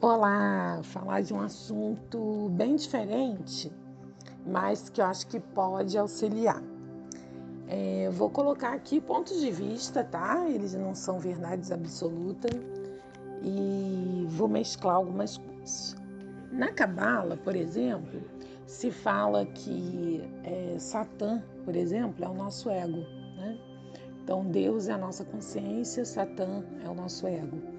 Olá, falar de um assunto bem diferente, mas que eu acho que pode auxiliar. É, vou colocar aqui pontos de vista, tá? Eles não são verdades absolutas e vou mesclar algumas coisas. Na Cabala, por exemplo, se fala que é, Satã, por exemplo, é o nosso ego, né? Então Deus é a nossa consciência, Satã é o nosso ego.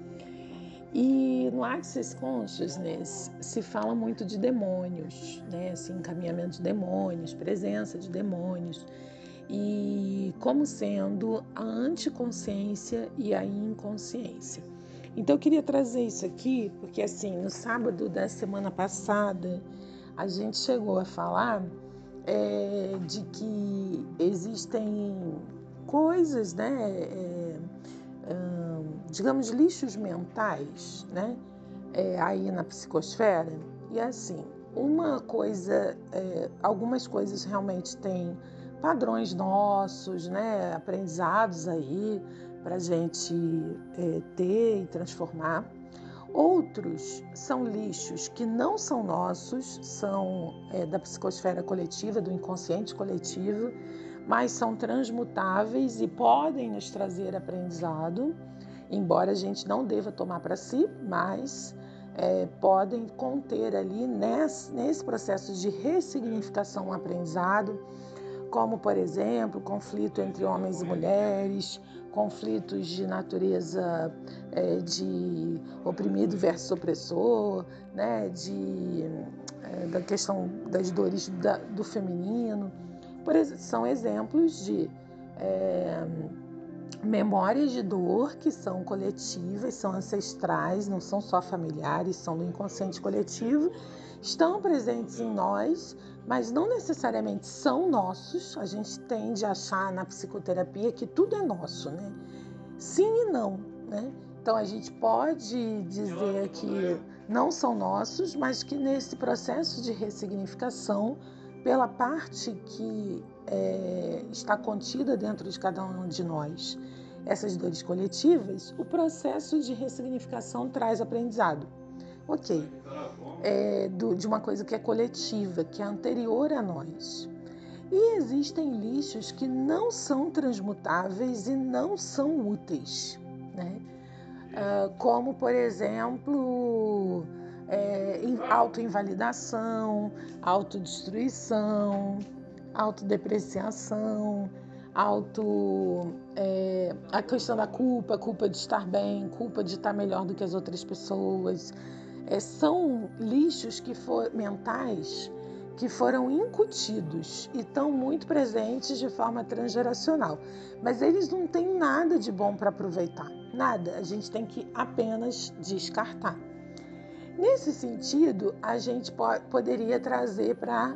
E no Access Consciousness se fala muito de demônios, né? Assim, encaminhamento de demônios, presença de demônios, e como sendo a anticonsciência e a inconsciência. Então eu queria trazer isso aqui, porque assim, no sábado da semana passada, a gente chegou a falar é, de que existem coisas, né? É, digamos, lixos mentais, né? É, aí na psicosfera. E assim, uma coisa, é, algumas coisas realmente têm padrões nossos, né? Aprendizados aí para gente é, ter e transformar. Outros são lixos que não são nossos, são é, da psicosfera coletiva, do inconsciente coletivo, mas são transmutáveis e podem nos trazer aprendizado embora a gente não deva tomar para si, mas é, podem conter ali nesse, nesse processo de ressignificação aprendizado, como, por exemplo, conflito entre homens e mulheres, conflitos de natureza é, de oprimido versus opressor, né, de, é, da questão das dores da, do feminino. Por, são exemplos de é, memórias de dor que são coletivas, são ancestrais, não são só familiares, são do inconsciente coletivo, estão presentes em nós, mas não necessariamente são nossos. A gente tende a achar na psicoterapia que tudo é nosso, né? Sim e não, né? Então a gente pode dizer que não são nossos, mas que nesse processo de ressignificação, pela parte que é, está contida dentro de cada um de nós, essas dores coletivas, o processo de ressignificação traz aprendizado. Ok, é, do, de uma coisa que é coletiva, que é anterior a nós. E existem lixos que não são transmutáveis e não são úteis, né? Uh, como, por exemplo, é, autoinvalidação, autodestruição, autodepreciação, auto é, a questão da culpa, culpa de estar bem, culpa de estar melhor do que as outras pessoas, é, são lixos que for, mentais que foram incutidos e estão muito presentes de forma transgeracional, mas eles não têm nada de bom para aproveitar, nada. A gente tem que apenas descartar. Nesse sentido, a gente po poderia trazer para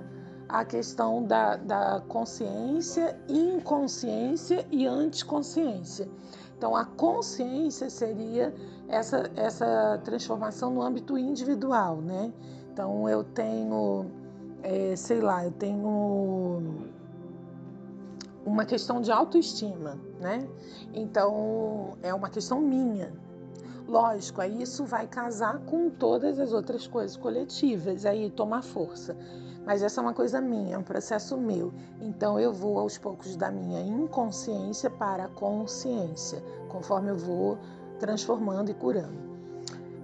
a questão da, da consciência, inconsciência e anticonsciência. Então, a consciência seria essa, essa transformação no âmbito individual, né? Então, eu tenho, é, sei lá, eu tenho uma questão de autoestima, né? Então, é uma questão minha. Lógico, aí isso vai casar com todas as outras coisas coletivas, aí tomar força. Mas essa é uma coisa minha, é um processo meu. Então eu vou aos poucos da minha inconsciência para a consciência, conforme eu vou transformando e curando.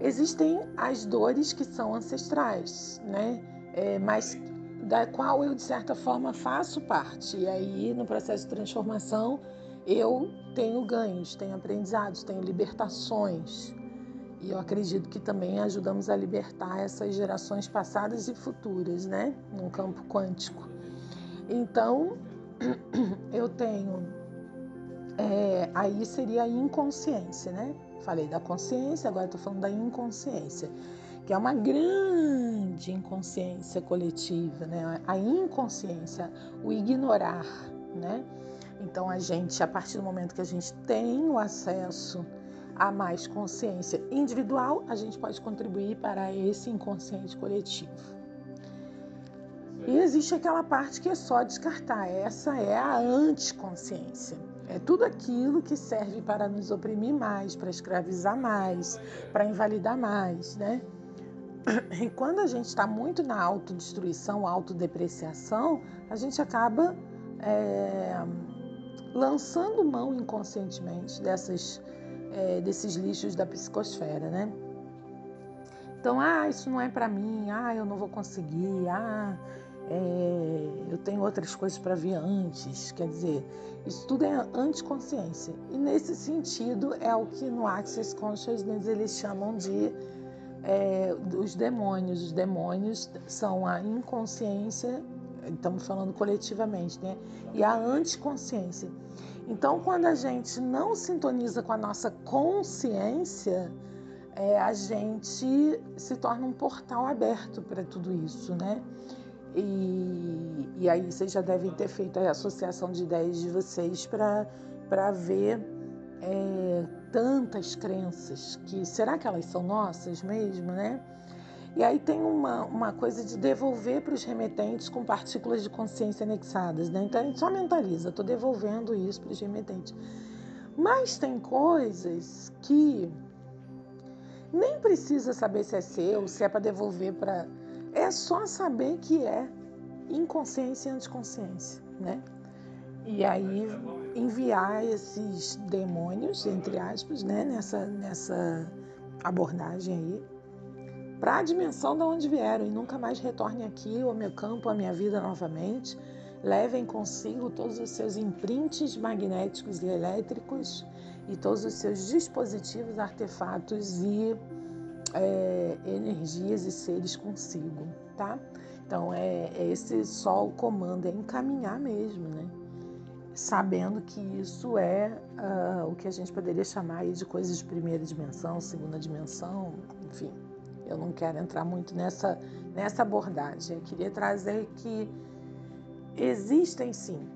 Existem as dores que são ancestrais, né? É, mas da qual eu de certa forma faço parte. E aí no processo de transformação eu tenho ganhos, tenho aprendizados, tenho libertações. E eu acredito que também ajudamos a libertar essas gerações passadas e futuras, né? Num campo quântico. Então, eu tenho. É, aí seria a inconsciência, né? Falei da consciência, agora estou falando da inconsciência, que é uma grande inconsciência coletiva, né? A inconsciência, o ignorar, né? Então, a gente, a partir do momento que a gente tem o acesso a mais consciência individual, a gente pode contribuir para esse inconsciente coletivo. E existe aquela parte que é só descartar, essa é a anticonsciência. É tudo aquilo que serve para nos oprimir mais, para escravizar mais, para invalidar mais, né? E quando a gente está muito na autodestruição, autodepreciação, a gente acaba é, lançando mão inconscientemente dessas, é, desses lixos da psicosfera, né? Então, ah, isso não é para mim, ah, eu não vou conseguir, ah, é, eu tenho outras coisas para vir antes. Quer dizer, isso tudo é anticonsciência. E nesse sentido é o que no Access Consciousness eles chamam de é, os demônios. Os demônios são a inconsciência, estamos falando coletivamente, né? E a anticonsciência. Então, quando a gente não sintoniza com a nossa consciência, é, a gente se torna um portal aberto para tudo isso, né? E, e, aí vocês já devem ter feito a associação de ideias de vocês para ver é, tantas crenças que será que elas são nossas mesmo, né? E aí tem uma, uma coisa de devolver para os remetentes com partículas de consciência anexadas, né? Então a gente só mentaliza, estou devolvendo isso para os remetentes. Mas tem coisas que nem precisa saber se é seu, se é para devolver para. É só saber que é inconsciência e anticonsciência, né? E aí enviar esses demônios, entre aspas, né, nessa, nessa abordagem aí, para a dimensão de onde vieram e nunca mais retornem aqui ao meu campo, à minha vida novamente. Levem consigo todos os seus imprints magnéticos e elétricos e todos os seus dispositivos, artefatos e é, energias e seres consigo, tá? Então é, é esse só o comando, é encaminhar mesmo, né? Sabendo que isso é uh, o que a gente poderia chamar de coisas de primeira dimensão, segunda dimensão, enfim. Eu não quero entrar muito nessa, nessa abordagem. Eu queria trazer que existem sim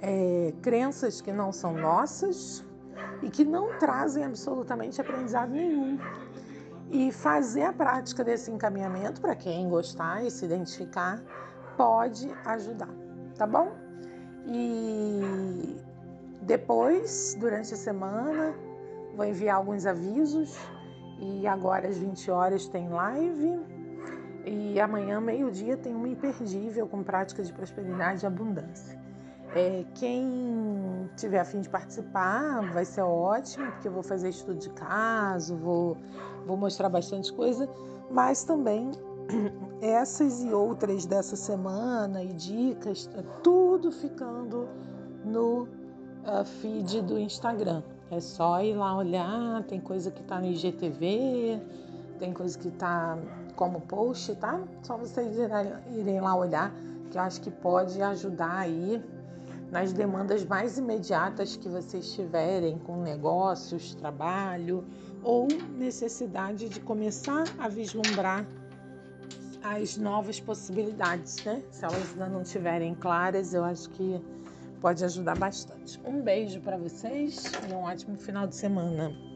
é, crenças que não são nossas e que não trazem absolutamente aprendizado nenhum. E fazer a prática desse encaminhamento, para quem gostar e se identificar, pode ajudar, tá bom? E depois, durante a semana, vou enviar alguns avisos. E agora às 20 horas tem live. E amanhã, meio-dia, tem uma imperdível com práticas de prosperidade e abundância. É, quem tiver a fim de participar vai ser ótimo, porque eu vou fazer estudo de caso, vou, vou mostrar bastante coisa, mas também essas e outras dessa semana e dicas, tá tudo ficando no uh, feed do Instagram. É só ir lá olhar, tem coisa que está no IGTV, tem coisa que está como post, tá? Só vocês irem lá olhar, que eu acho que pode ajudar aí nas demandas mais imediatas que vocês tiverem com negócios, trabalho ou necessidade de começar a vislumbrar as novas possibilidades, né? Se elas ainda não estiverem claras, eu acho que pode ajudar bastante. Um beijo para vocês e um ótimo final de semana.